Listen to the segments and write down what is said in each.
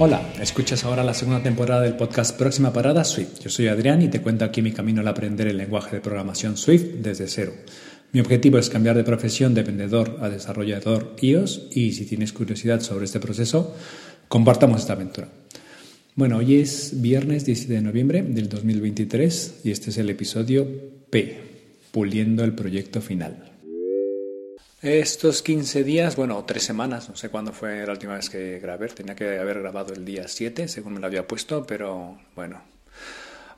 Hola, escuchas ahora la segunda temporada del podcast Próxima Parada Swift. Yo soy Adrián y te cuento aquí mi camino al aprender el lenguaje de programación Swift desde cero. Mi objetivo es cambiar de profesión de vendedor a desarrollador iOS y si tienes curiosidad sobre este proceso, compartamos esta aventura. Bueno, hoy es viernes 17 de noviembre del 2023 y este es el episodio P, puliendo el proyecto final. Estos 15 días, bueno, tres semanas, no sé cuándo fue la última vez que grabé, tenía que haber grabado el día 7, según me lo había puesto, pero bueno,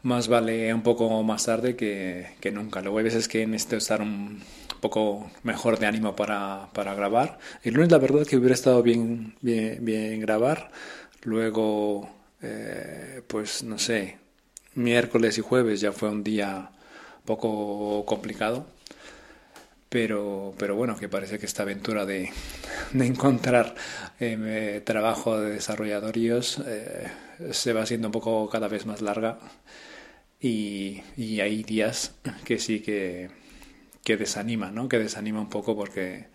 más vale un poco más tarde que, que nunca. Luego hay veces que necesito estar un poco mejor de ánimo para, para grabar. El lunes la verdad que hubiera estado bien, bien, grabar, luego, eh, pues no sé, miércoles y jueves ya fue un día poco complicado pero, pero bueno, que parece que esta aventura de, de encontrar eh, trabajo de desarrollador eh, se va haciendo un poco cada vez más larga y, y hay días que sí que, que desanima, ¿no? Que desanima un poco porque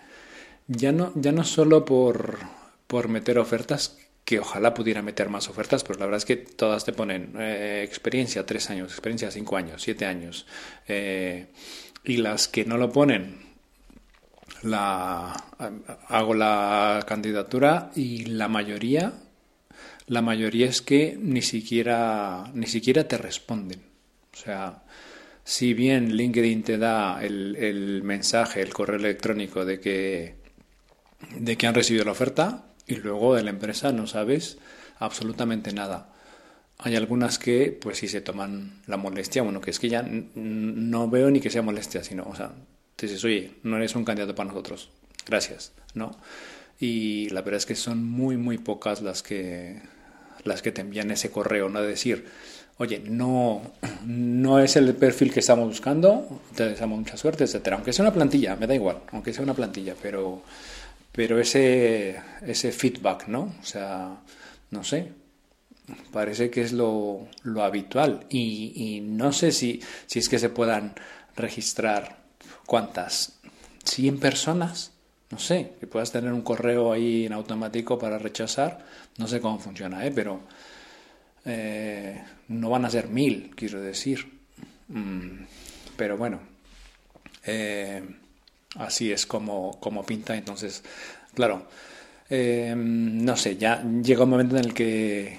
ya no, ya no solo por, por meter ofertas, que ojalá pudiera meter más ofertas, pero la verdad es que todas te ponen eh, experiencia tres años, experiencia cinco años, siete años. Eh, y las que no lo ponen, la, hago la candidatura y la mayoría, la mayoría es que ni siquiera, ni siquiera te responden. O sea, si bien LinkedIn te da el, el mensaje, el correo electrónico de que, de que han recibido la oferta y luego de la empresa no sabes absolutamente nada. Hay algunas que, pues sí se toman la molestia, bueno, que es que ya no veo ni que sea molestia, sino, o sea, te dices, oye, no eres un candidato para nosotros, gracias, ¿no? Y la verdad es que son muy, muy pocas las que, las que te envían ese correo, ¿no? De decir, oye, no, no es el perfil que estamos buscando, te deseamos mucha suerte, etcétera. Aunque sea una plantilla, me da igual, aunque sea una plantilla, pero, pero ese, ese feedback, ¿no? O sea, no sé, parece que es lo, lo habitual y, y, no sé si, si es que se puedan registrar cuántas 100 personas no sé que puedas tener un correo ahí en automático para rechazar no sé cómo funciona ¿eh? pero eh, no van a ser mil quiero decir mm, pero bueno eh, así es como, como pinta entonces claro eh, no sé ya llega un momento en el que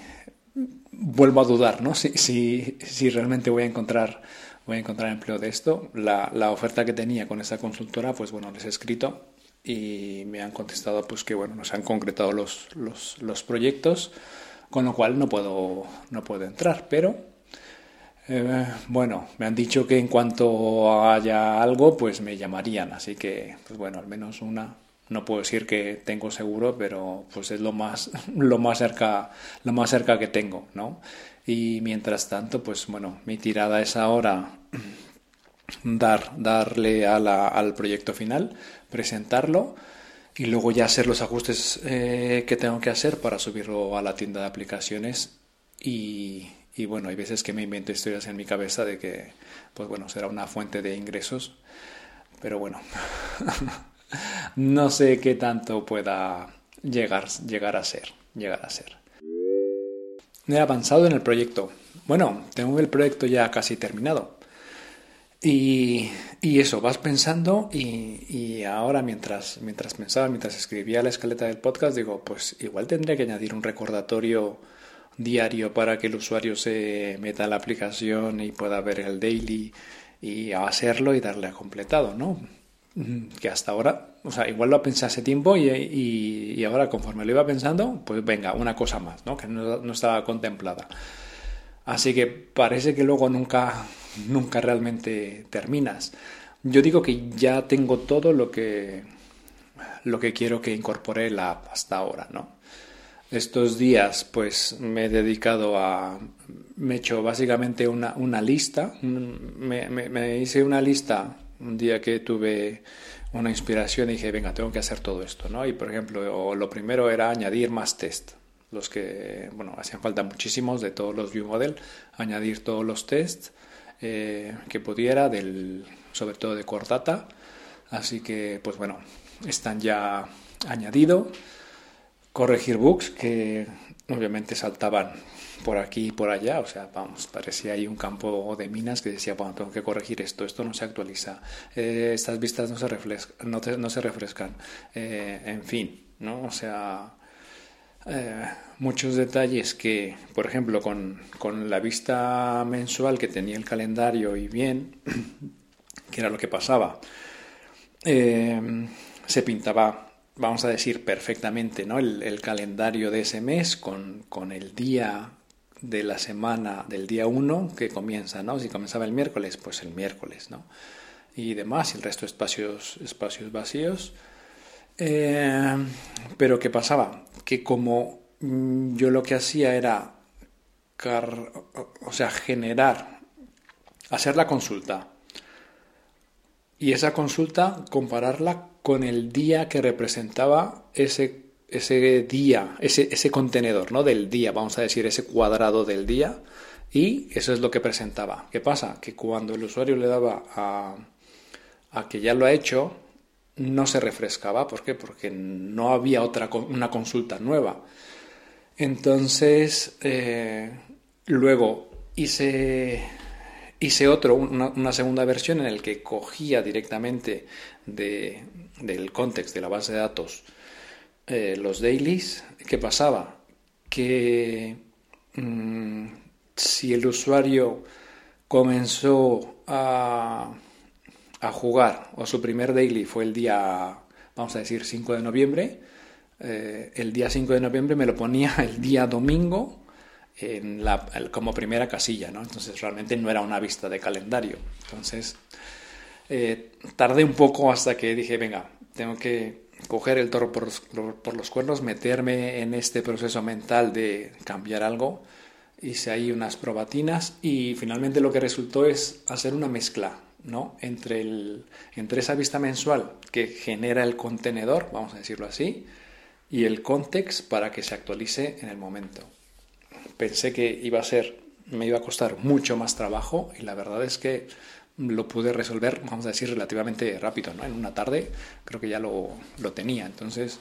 vuelvo a dudar, ¿no? Si, si, si realmente voy a encontrar voy a encontrar empleo de esto. La, la, oferta que tenía con esa consultora, pues bueno, les he escrito y me han contestado pues que bueno, nos han concretado los, los, los proyectos, con lo cual no puedo, no puedo entrar, pero eh, bueno, me han dicho que en cuanto haya algo, pues me llamarían, así que pues bueno, al menos una no puedo decir que tengo seguro, pero pues es lo más, lo más cerca, lo más cerca que tengo, ¿no? Y mientras tanto, pues bueno, mi tirada es ahora dar, darle a al proyecto final, presentarlo y luego ya hacer los ajustes eh, que tengo que hacer para subirlo a la tienda de aplicaciones y, y bueno, hay veces que me invento historias en mi cabeza de que, pues bueno, será una fuente de ingresos, pero bueno. no sé qué tanto pueda llegar, llegar a ser, llegar a ser. He avanzado en el proyecto. Bueno, tengo el proyecto ya casi terminado. Y, y eso, vas pensando y, y, ahora mientras, mientras pensaba, mientras escribía la escaleta del podcast, digo, pues igual tendría que añadir un recordatorio diario para que el usuario se meta en la aplicación y pueda ver el daily y hacerlo y darle a completado, ¿no? que hasta ahora, o sea, igual lo pensé hace tiempo y, y, ahora conforme lo iba pensando, pues venga, una cosa más, ¿no? Que no, no, estaba contemplada. Así que parece que luego nunca, nunca realmente terminas. Yo digo que ya tengo todo lo que, lo que quiero que incorpore la app hasta ahora, ¿no? Estos días, pues me he dedicado a. Me he hecho básicamente una, una lista. Me, me, me hice una lista un día que tuve una inspiración y dije, venga, tengo que hacer todo esto, ¿no? Y por ejemplo, lo primero era añadir más test, los que, bueno, hacían falta muchísimos de todos los view model, añadir todos los tests eh, que pudiera del, sobre todo de core data. Así que, pues bueno, están ya añadido. Corregir bugs que obviamente saltaban por aquí y por allá, o sea, vamos, parecía ahí un campo de minas que decía, bueno, tengo que corregir esto, esto no se actualiza, eh, estas vistas no se, refrescan, no, no se refrescan, eh, en fin, ¿no? O sea, eh, muchos detalles que, por ejemplo, con, con, la vista mensual que tenía el calendario y bien, que era lo que pasaba, se pintaba vamos a decir perfectamente, ¿no? El, calendario de ese mes con, con el día de la semana del día 1 que comienza, ¿no? Si comenzaba el miércoles, pues el miércoles, ¿no? Y demás, y el resto espacios, espacios vacíos. Eh, pero ¿qué pasaba? Que como mm, yo lo que hacía era, o sea, generar, hacer la consulta. Y esa consulta compararla con el día que representaba ese ese día, ese, ese contenedor ¿no? del día, vamos a decir, ese cuadrado del día, y eso es lo que presentaba. ¿Qué pasa? Que cuando el usuario le daba a, a que ya lo ha hecho, no se refrescaba. ¿Por qué? Porque no había otra una consulta nueva. Entonces, eh, luego hice, hice otro, una, una, segunda versión en el que cogía directamente de, del context de la base de datos eh, los dailies, ¿qué pasaba? Que mm, si el usuario comenzó a, a, jugar o su primer daily fue el día, vamos a decir, 5 de noviembre, eh, el día 5 de noviembre me lo ponía el día domingo como primera casilla, ¿no? Entonces realmente no era una vista de calendario. Entonces eh, tardé un poco hasta que dije, venga, tengo que coger el toro por, los cuernos, meterme en este proceso mental de cambiar algo. Hice ahí unas probatinas y finalmente lo que resultó es hacer una mezcla ¿no? entre, entre esa vista mensual que genera el contenedor, vamos a decirlo así, y el context para que se actualice en el momento. Pensé que iba a ser, me iba a costar mucho más trabajo y la verdad es que lo pude resolver, vamos a decir, relativamente rápido, ¿no? En una tarde creo que ya lo, lo tenía. Entonces,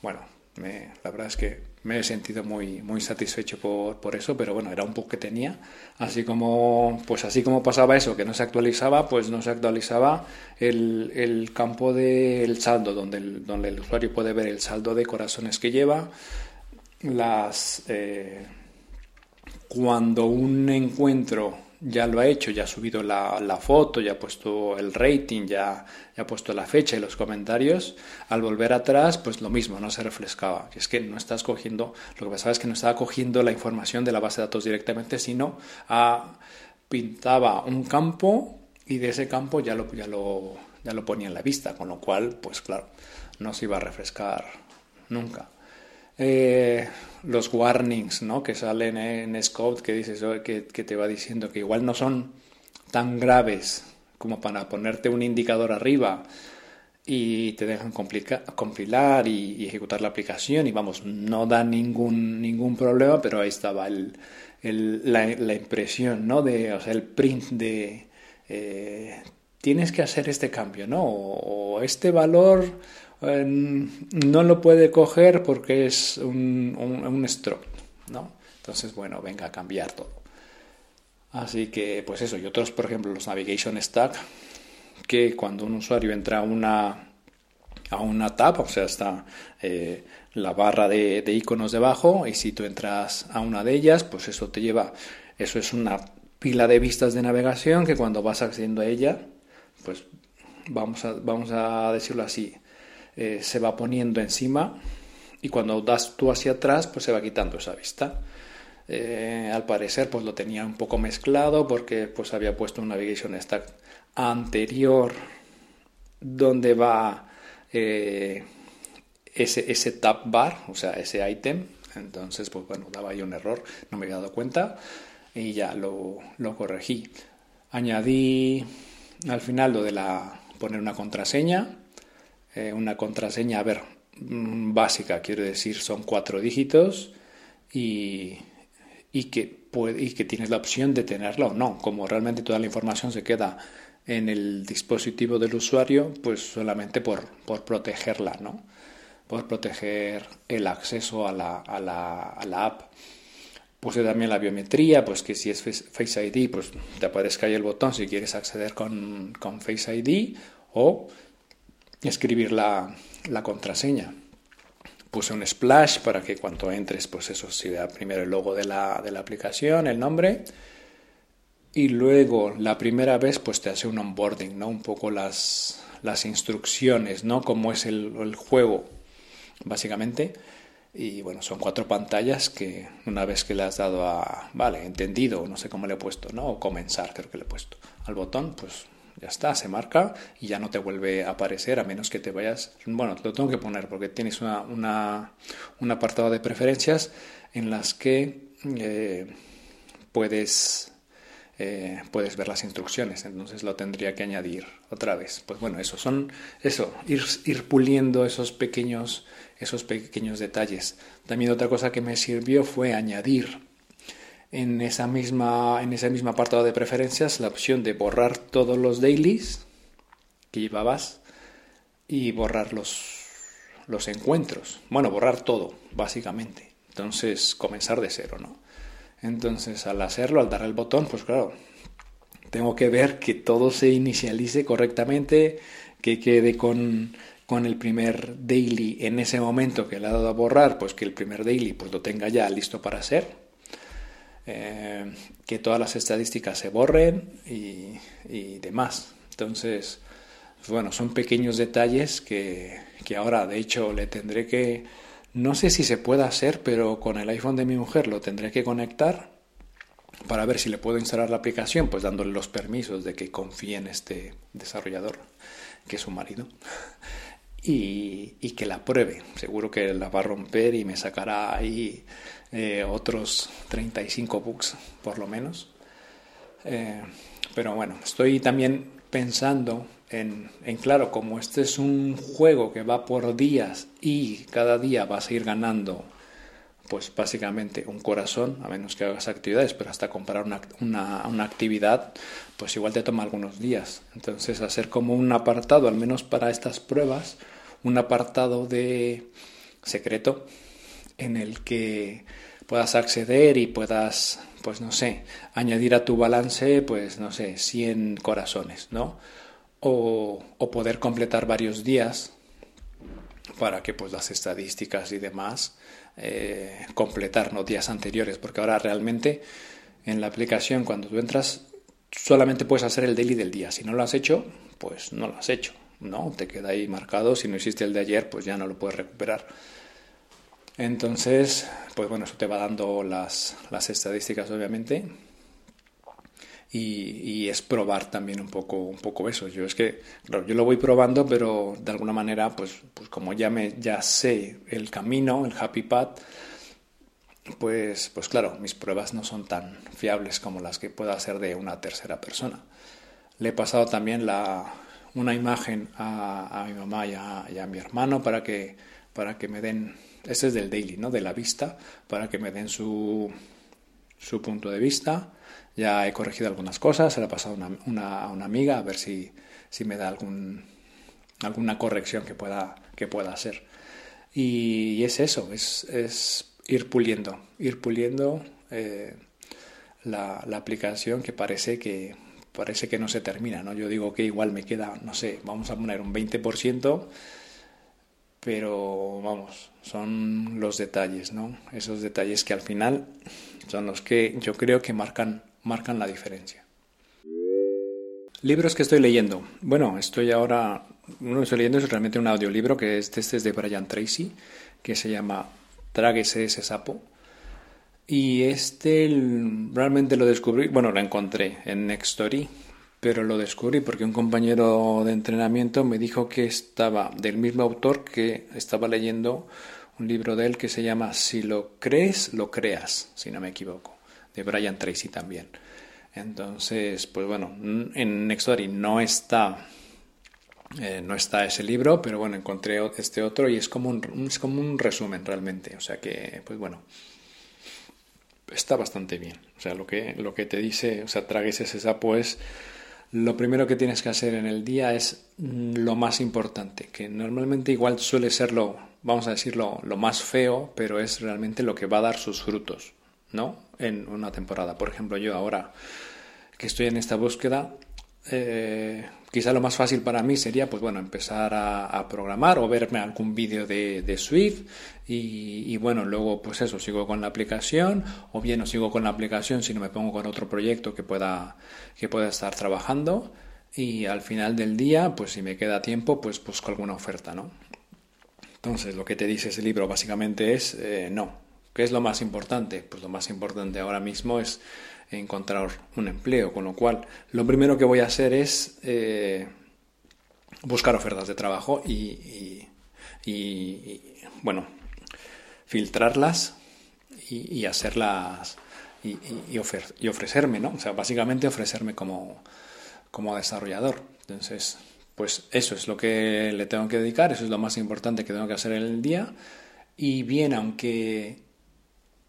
bueno, me, la verdad es que me he sentido muy, muy satisfecho por, por, eso, pero bueno, era un poco que tenía. Así como, pues así como pasaba eso, que no se actualizaba, pues no se actualizaba el, el campo del saldo, donde el, donde el usuario puede ver el saldo de corazones que lleva, las... Eh, cuando un encuentro ya lo ha hecho, ya ha subido la, foto, ya ha puesto el rating, ya, ha puesto la fecha y los comentarios, al volver atrás, pues lo mismo, no se refrescaba. Es que no estás cogiendo, lo que pasaba es que no estaba cogiendo la información de la base de datos directamente, sino a, pintaba un campo y de ese campo ya lo ponía en la vista, con lo cual, pues claro, no se iba a refrescar nunca. Eh, los warnings ¿no? que salen en Scout que dices que, te va diciendo que igual no son tan graves como para ponerte un indicador arriba y te dejan compilar y, ejecutar la aplicación y vamos, no da ningún, ningún problema, pero ahí estaba el, la, la, impresión, ¿no? De, o sea, el print de eh, tienes que hacer este cambio, ¿no? O este valor no lo puede coger porque es un, un, stroke, ¿no? Entonces, bueno, venga a cambiar todo. Así que, pues eso, y otros, por ejemplo, los Navigation Stack, que cuando un usuario entra a una, a una tab, o sea, está eh, la barra de, iconos debajo, y si tú entras a una de ellas, pues eso te lleva, eso es una pila de vistas de navegación que cuando vas accediendo a ella, pues vamos vamos a decirlo así, eh, se va poniendo encima y cuando das tú hacia atrás pues se va quitando esa vista. Eh, al parecer pues lo tenía un poco mezclado porque pues había puesto un navigation stack anterior donde va eh, ese, ese tab bar, o sea, ese item. Entonces, pues bueno, daba ahí un error, no me había dado cuenta y ya lo, lo corregí. Añadí al final lo de la poner una contraseña eh, una contraseña, a ver, mm, básica, quiero decir, son cuatro dígitos y, y, que puede, y que tienes la opción de tenerla o no. Como realmente toda la información se queda en el dispositivo del usuario, pues solamente por, por protegerla, ¿no? Por proteger el acceso a la, a la, a la app. Puse también la biometría, pues que si es Face ID, pues te aparezca ahí el botón si quieres acceder con, con Face ID o escribir la, la contraseña puse un splash para que cuando entres, pues eso, si vea primero el logo de la, de la aplicación, el nombre, y luego la primera vez, pues te hace un onboarding, ¿no? Un poco las, las instrucciones, ¿no? Cómo es el, el juego, básicamente. Y bueno, son cuatro pantallas que una vez que le has dado a, vale, entendido, no sé cómo le he puesto, ¿no? O comenzar, creo que le he puesto al botón, pues ya está, se marca y ya no te vuelve a aparecer a menos que te vayas. Bueno, te lo tengo que poner porque tienes una, una, un apartado de preferencias en las que eh, puedes, eh, puedes ver las instrucciones. Entonces lo tendría que añadir otra vez. Pues bueno, eso son eso, ir, ir puliendo esos pequeños, esos pequeños detalles. También otra cosa que me sirvió fue añadir en, esa misma, en ese mismo apartado de preferencias la opción de borrar todos los dailies que llevabas y borrar los, los encuentros. Bueno, borrar todo, básicamente. Entonces, comenzar de cero, ¿no? Entonces, al hacerlo, al dar el botón, pues claro, tengo que ver que todo se inicialice correctamente, que quede con, con el primer daily en ese momento que le ha dado a borrar, pues que el primer daily pues lo tenga ya listo para hacer eh, que todas las estadísticas se borren y, demás. Entonces, bueno, son pequeños detalles que, que ahora, de hecho, le tendré que, no sé si se puede hacer, pero con el iPhone de mi mujer lo tendré que conectar para ver si le puedo instalar la aplicación, pues dándole los permisos de que confíe en este desarrollador, que es su marido, y, que la pruebe. Seguro que la va a romper y me sacará ahí eh, otros 35 bugs por lo menos. Eh, pero bueno, estoy también pensando en, en, claro, como este es un juego que va por días y cada día vas a ir ganando, pues básicamente un corazón, a menos que hagas actividades, pero hasta comprar una, una, una actividad, pues igual te toma algunos días. Entonces hacer como un apartado, al menos para estas pruebas, un apartado de secreto en el que puedas acceder y puedas, pues no sé, añadir a tu balance, pues no sé, 100 corazones, ¿no? O, o poder completar varios días para que pues las estadísticas y demás eh, completar días anteriores, porque ahora realmente en la aplicación cuando tú entras solamente puedes hacer el daily del día. Si no lo has hecho, pues no lo has hecho, ¿no? Te queda ahí marcado. Si no hiciste el de ayer, pues ya no lo puedes recuperar. Entonces, pues bueno, eso te va dando las, las estadísticas, obviamente. Y, es probar también un poco, un poco eso. Yo es que, claro, yo lo voy probando, pero de alguna manera, pues, pues como ya me, ya sé el camino, el happy path, pues, pues claro, mis pruebas no son tan fiables como las que pueda hacer de una tercera persona. Le he pasado también la, una imagen a, a mi mamá y a, a mi hermano para que, para que me den este es del daily, ¿no? De la vista, para que me den su, su punto de vista. Ya he corregido algunas cosas, se lo he pasado a una, una, amiga a ver si, si me da algún, alguna corrección que pueda, que pueda hacer. Y, es eso, es, es, ir puliendo, ir puliendo eh, la, la, aplicación que parece que parece que no se termina, ¿no? Yo digo que igual me queda, no sé, vamos a poner un 20%, pero vamos, son los detalles, ¿no? Esos detalles que al final son los que yo creo que marcan, marcan la diferencia. Libros que estoy leyendo. Bueno, estoy ahora, uno que estoy leyendo es realmente un audiolibro que es, este es de Brian Tracy, que se llama Tráguese ese sapo. Y este realmente lo descubrí, bueno, lo encontré en Nextory, pero lo descubrí porque un compañero de entrenamiento me dijo que estaba del mismo autor que estaba leyendo un libro de él que se llama Si lo crees, lo creas, si no me equivoco, de Brian Tracy también. Entonces, pues bueno, en Nextory no está eh, no está ese libro, pero bueno, encontré este otro y es como un, es como un resumen realmente. O sea que, pues bueno, está bastante bien. O sea, lo que, lo que te dice, o sea, tragues ese sapo es lo primero que tienes que hacer en el día es lo más importante, que normalmente igual suele ser lo, vamos a decirlo, lo más feo, pero es realmente lo que va a dar sus frutos, ¿no? En una temporada. Por ejemplo, yo ahora que estoy en esta búsqueda, eh, quizá lo más fácil para mí sería, pues bueno, empezar a, programar o verme algún vídeo de, Swift y, bueno, luego pues eso, sigo con la aplicación o bien no sigo con la aplicación si no me pongo con otro proyecto que pueda, que pueda estar trabajando y al final del día, pues si me queda tiempo, pues busco alguna oferta, ¿no? Entonces, lo que te dice ese libro básicamente es eh, no. ¿Qué es lo más importante? Pues lo más importante ahora mismo es encontrar un empleo, con lo cual lo primero que voy a hacer es eh, buscar ofertas de trabajo y, bueno, filtrarlas y, hacerlas y, y, ofrecerme, ¿no? O sea, básicamente ofrecerme como, como desarrollador. Entonces, pues eso es lo que le tengo que dedicar, eso es lo más importante que tengo que hacer en el día. Y bien, aunque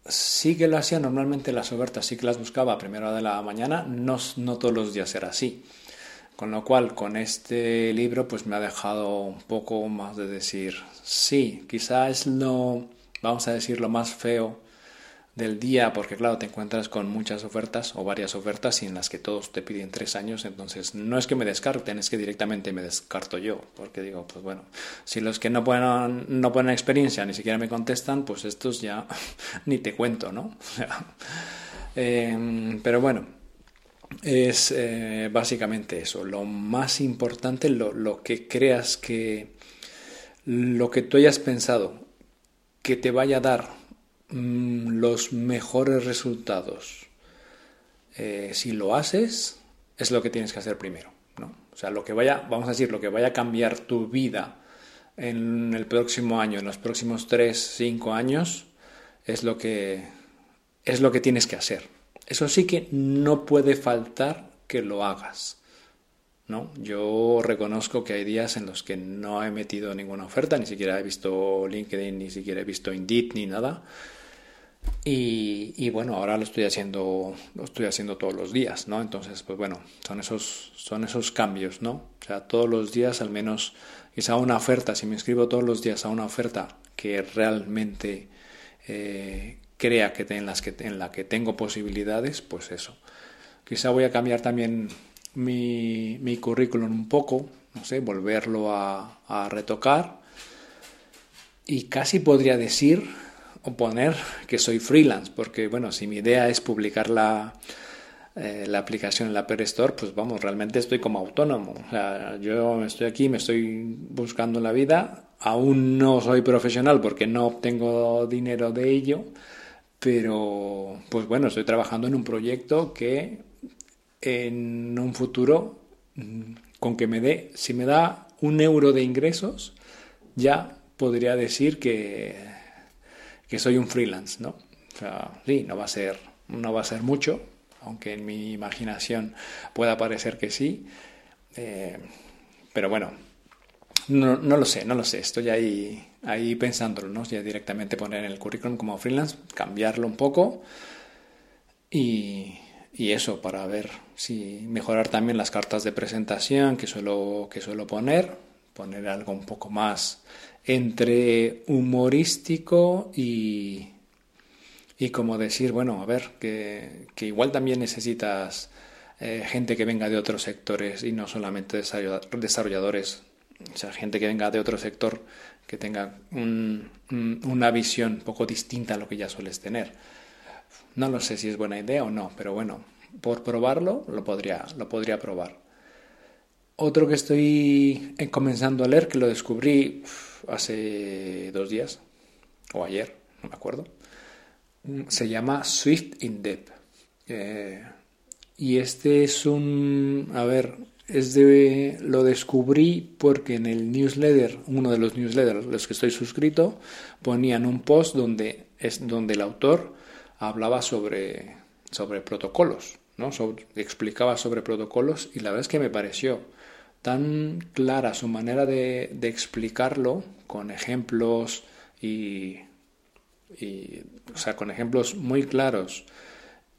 sí que lo hacía normalmente las ofertas, sí que las buscaba a primera hora de la mañana, no, no todos los días era así. Con lo cual, con este libro, pues me ha dejado un poco más de decir, sí, quizá es lo, vamos a decir, lo más feo del día, porque claro, te encuentras con muchas ofertas o varias ofertas y en las que todos te piden tres años, entonces no es que me descarten, es que directamente me descarto yo, porque digo, pues bueno, si los que no ponen, no ponen experiencia ni siquiera me contestan, pues estos ya ni te cuento, ¿no? Em, pero bueno, es eh, básicamente eso, lo más importante, lo, lo que creas que, lo que tú hayas pensado que te vaya a dar Mm, los mejores resultados. Eh, si lo haces, es lo que tienes que hacer primero. ¿no? O sea, lo que vaya, vamos a decir, lo que vaya a cambiar tu vida en el próximo año, en los próximos 3, 5 años, es lo que es lo que tienes que hacer. Eso sí que no puede faltar que lo hagas. ¿no? Yo reconozco que hay días en los que no he metido ninguna oferta, ni siquiera he visto LinkedIn, ni siquiera he visto Indeed, ni nada. Y, bueno, ahora lo estoy haciendo, lo estoy haciendo todos los días, ¿no? Entonces, pues bueno, son esos, son esos cambios, ¿no? O sea, todos los días al menos, quizá una oferta, si me inscribo todos los días a una oferta que realmente eh, crea que en, las que en la que tengo posibilidades, pues eso. Quizá voy a cambiar también mi, currículum un poco, no sé, volverlo a, retocar. Y casi podría decir poner que soy freelance, porque bueno, si mi idea es publicar la, eh, la aplicación en la App Store, pues vamos, realmente estoy como autónomo. O sea, yo estoy aquí, me estoy buscando la vida, aún no soy profesional porque no obtengo dinero de ello, pero pues bueno, estoy trabajando en un proyecto que en un futuro, mm, con que me dé, si me da un euro de ingresos, ya podría decir que que soy un freelance, ¿no? O sea, sí, no va a ser, no va a ser mucho, aunque en mi imaginación pueda parecer que sí. Eh, pero bueno, no, no, lo sé, no lo sé. Estoy ahí, ahí pensándolo, ¿no? Ya directamente poner en el currículum como freelance, cambiarlo un poco y, y eso para ver si mejorar también las cartas de presentación que suelo, que suelo poner, poner algo un poco más entre humorístico y, y como decir, bueno, a ver, que, que igual también necesitas eh, gente que venga de otros sectores y no solamente desarrolladores, o sea, gente que venga de otro sector que tenga un, una visión poco distinta a lo que ya sueles tener. No lo sé si es buena idea o no, pero bueno, por probarlo lo podría, lo podría probar. Otro que estoy comenzando a leer, que lo descubrí hace dos días, o ayer, no me acuerdo, se llama Swift in Depth. Eh, y este es un, a ver, es de, lo descubrí porque en el newsletter, uno de los newsletters los que estoy suscrito, ponían un post donde, es, donde el autor hablaba sobre, sobre protocolos, ¿no? explicaba sobre protocolos y la verdad es que me pareció tan clara su manera de, explicarlo con ejemplos y, o sea, con ejemplos muy claros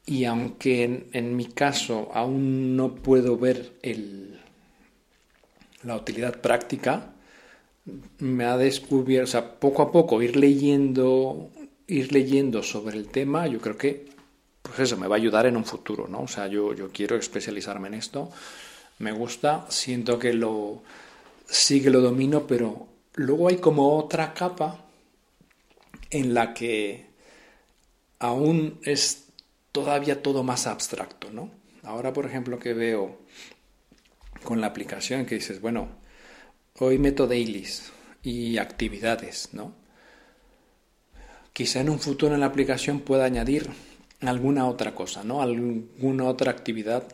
y aunque en, mi caso aún no puedo ver el, la utilidad práctica, me ha descubierto, poco a poco ir leyendo, ir leyendo sobre el tema, yo creo que, pues eso, me va a ayudar en un futuro, ¿no? O sea, yo, yo quiero especializarme en esto, me gusta, siento que lo, sí que lo domino, pero luego hay como otra capa en la que aún es todavía todo más abstracto, ¿no? Ahora, por ejemplo, que veo con la aplicación que dices, bueno, hoy meto dailies y actividades, ¿no? Quizá en un futuro en la aplicación pueda añadir alguna otra cosa, ¿no? Alguna otra actividad,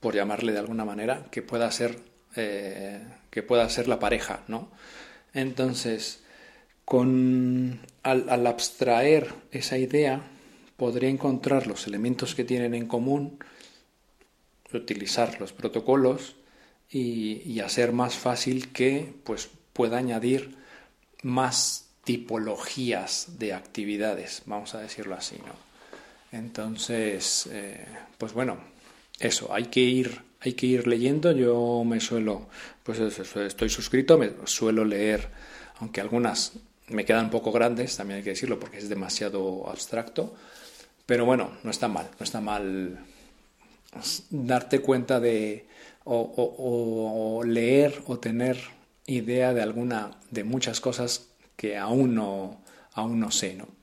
por llamarle de alguna manera, que pueda ser, eh, que pueda ser la pareja, ¿no? Entonces, con, al abstraer esa idea, podría encontrar los elementos que tienen en común, utilizar los protocolos y, hacer más fácil que pues, pueda añadir más tipologías de actividades, vamos a decirlo así, ¿no? Entonces, eh, pues bueno, eso, hay que ir, hay que ir leyendo. Yo me suelo, pues estoy suscrito, me suelo leer, aunque algunas me quedan un poco grandes, también hay que decirlo, porque es demasiado abstracto. Pero bueno, no está mal, no está mal darte cuenta de o, leer o tener idea de alguna de muchas cosas que aún no aún no sé, ¿no?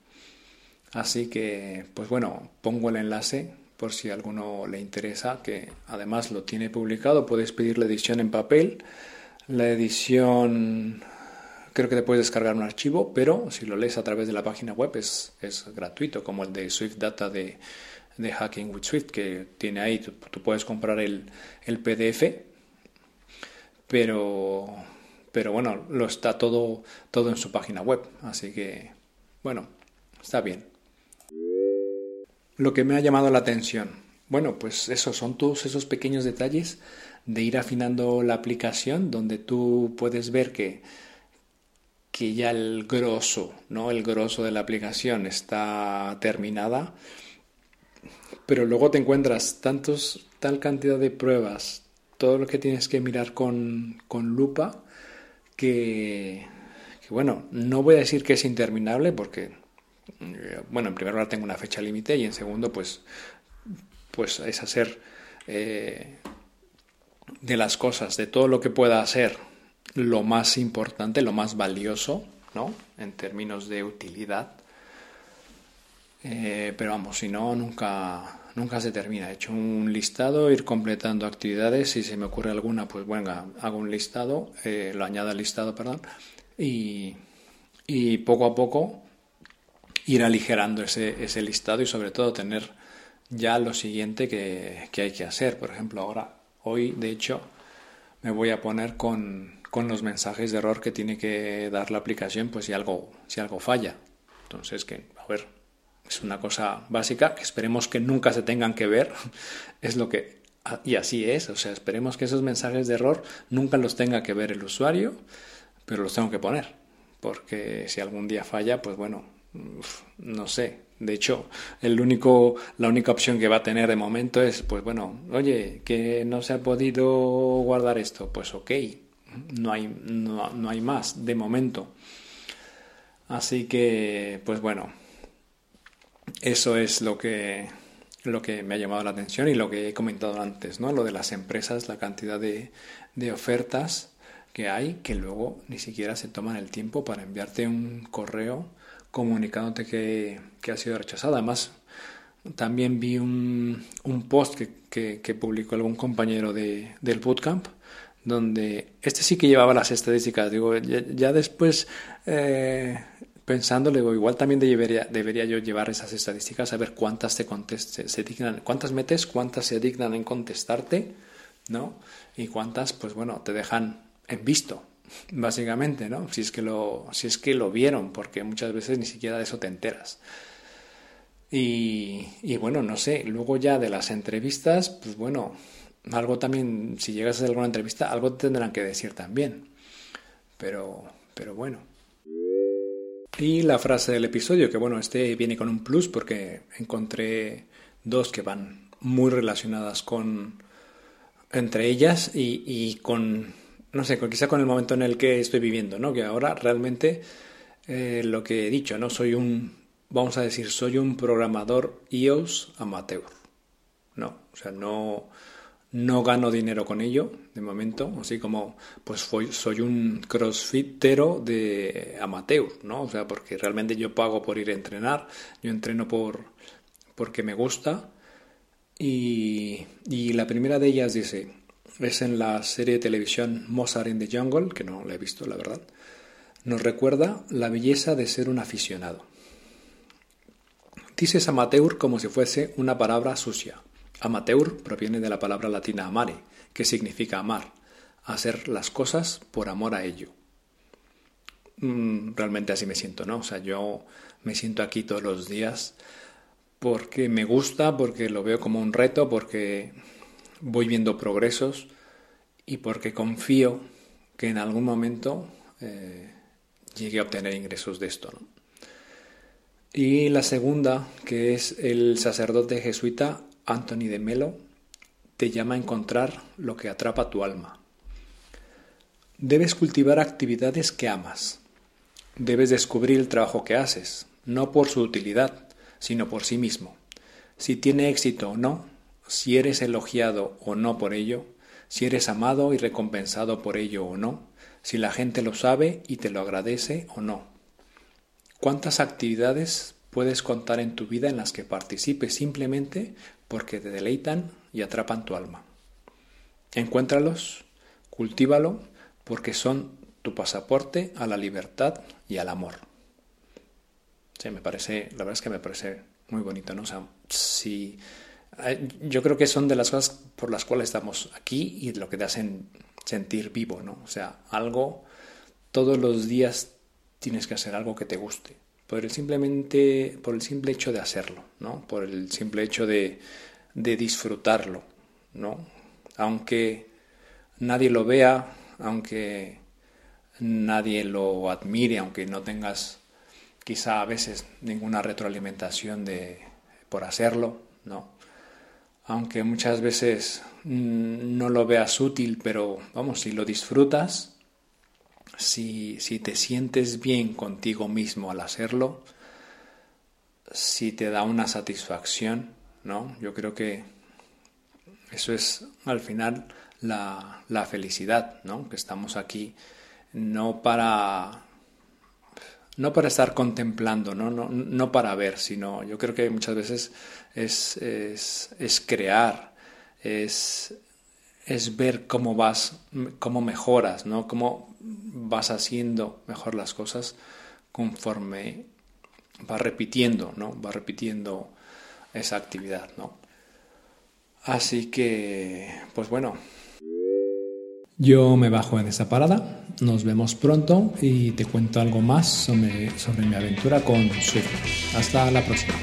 Así que, pues bueno, pongo el enlace por si a alguno le interesa, que además lo tiene publicado, puedes pedir la edición en papel, la edición Creo que te puedes descargar un archivo, pero si lo lees a través de la página web es, es gratuito, como el de Swift Data de, de Hacking with Swift, que tiene ahí, tú, puedes comprar el, el, PDF, pero, pero bueno, lo está todo, todo en su página web, así que, bueno, está bien. Lo que me ha llamado la atención, bueno, pues esos son todos esos pequeños detalles de ir afinando la aplicación, donde tú puedes ver que que ya el grosso, ¿no? El grosso de la aplicación está terminada, pero luego te encuentras tantos, tal cantidad de pruebas, todo lo que tienes que mirar con, con lupa, que, que, bueno, no voy a decir que es interminable porque, bueno, en primer lugar tengo una fecha límite y en segundo, pues, pues es hacer eh, de las cosas, de todo lo que pueda hacer lo más importante, lo más valioso, ¿no? En términos de utilidad. Eh, pero vamos, si no, nunca, nunca se termina. He hecho un listado, ir completando actividades. Si se me ocurre alguna, pues venga, hago un listado, eh, lo añado al listado, perdón. Y, y poco a poco ir aligerando ese, ese listado y sobre todo tener ya lo siguiente que, que hay que hacer. Por ejemplo, ahora, hoy, de hecho, me voy a poner con, con los mensajes de error que tiene que dar la aplicación, pues si algo, si algo falla. Entonces, que, a ver, es una cosa básica, que esperemos que nunca se tengan que ver, es lo que, y así es, o sea, esperemos que esos mensajes de error nunca los tenga que ver el usuario, pero los tengo que poner, porque si algún día falla, pues bueno, no sé. De hecho, el único, la única opción que va a tener de momento es, pues bueno, oye, que no se ha podido guardar esto, pues ok, no hay, no, hay más de momento. Así que, pues bueno, eso es lo que, lo que me ha llamado la atención y lo que he comentado antes, ¿no? Lo de las empresas, la cantidad de, de ofertas que hay que luego ni siquiera se toman el tiempo para enviarte un correo comunicándote que, que ha sido rechazada. Además, también vi un, un post que, que, publicó algún compañero de, del bootcamp donde este sí que llevaba las estadísticas. Digo, ya, después eh, pensándole, digo, igual también debería, debería yo llevar esas estadísticas, a ver cuántas se, se dignan, cuántas metes, cuántas se dignan en contestarte, ¿no? Y cuántas, pues bueno, te dejan en visto, básicamente, ¿no? Si es que lo, si es que lo vieron, porque muchas veces ni siquiera de eso te enteras. Y, y bueno, no sé, luego ya de las entrevistas, pues bueno, algo también, si llegas a hacer alguna entrevista, algo tendrán que decir también. Pero, pero bueno. Y la frase del episodio, que bueno, este viene con un plus porque encontré dos que van muy relacionadas con entre ellas y, con, no sé, quizá con el momento en el que estoy viviendo, ¿no? Que ahora realmente eh, lo que he dicho, ¿no? Soy un, vamos a decir, soy un programador iOS amateur. No, o sea, no, no gano dinero con ello de momento, así como pues soy un crossfitero de amateur, ¿no? O sea, porque realmente yo pago por ir a entrenar, yo entreno por porque me gusta y, y la primera de ellas dice, es en la serie de televisión Mozart in the Jungle, que no la he visto, la verdad, nos recuerda la belleza de ser un aficionado. Dices amateur como si fuese una palabra sucia, Amateur proviene de la palabra latina amare, que significa amar, hacer las cosas por amor a ello. Mm, realmente así me siento, ¿no? O sea, yo me siento aquí todos los días porque me gusta, porque lo veo como un reto, porque voy viendo progresos y porque confío que en algún momento eh, llegue a obtener ingresos de esto. Y la segunda, que es el sacerdote jesuita Anthony de Melo te llama a encontrar lo que atrapa tu alma. Debes cultivar actividades que amas. Debes descubrir el trabajo que haces, no por su utilidad, sino por sí mismo. Si tiene éxito o no, si eres elogiado o no por ello, si eres amado y recompensado por ello o no, si la gente lo sabe y te lo agradece o no. ¿Cuántas actividades puedes contar en tu vida en las que participes simplemente porque te deleitan y atrapan tu alma. Encuéntralos, cultívalo, porque son tu pasaporte a la libertad y al amor. Sí, me parece, la verdad es que me parece muy bonito, ¿no? Yo creo que son de las cosas por las cuales estamos aquí y lo que te hacen sentir vivo, ¿no? O sea, algo, todos los días tienes que hacer algo que te guste por el simplemente por el simple hecho de hacerlo no por el simple hecho de, de disfrutarlo no aunque nadie lo vea aunque nadie lo admire aunque no tengas quizá a veces ninguna retroalimentación de por hacerlo no aunque muchas veces mm, no lo veas útil pero vamos si lo disfrutas si, si te sientes bien contigo mismo al hacerlo, si te da una satisfacción, ¿no? Yo creo que eso es al final la, la felicidad, ¿no? Que estamos aquí no para no para estar contemplando, ¿no? No, no para ver, sino yo creo que muchas veces es, es, es crear, es, es ver cómo vas, cómo mejoras, ¿no? Cómo vas haciendo mejor las cosas conforme vas repitiendo, ¿no? Vas repitiendo esa actividad, ¿no? Así que, pues bueno. Yo me bajo en esa parada, nos vemos pronto y te cuento algo más sobre, sobre mi aventura con Swift. Hasta la próxima.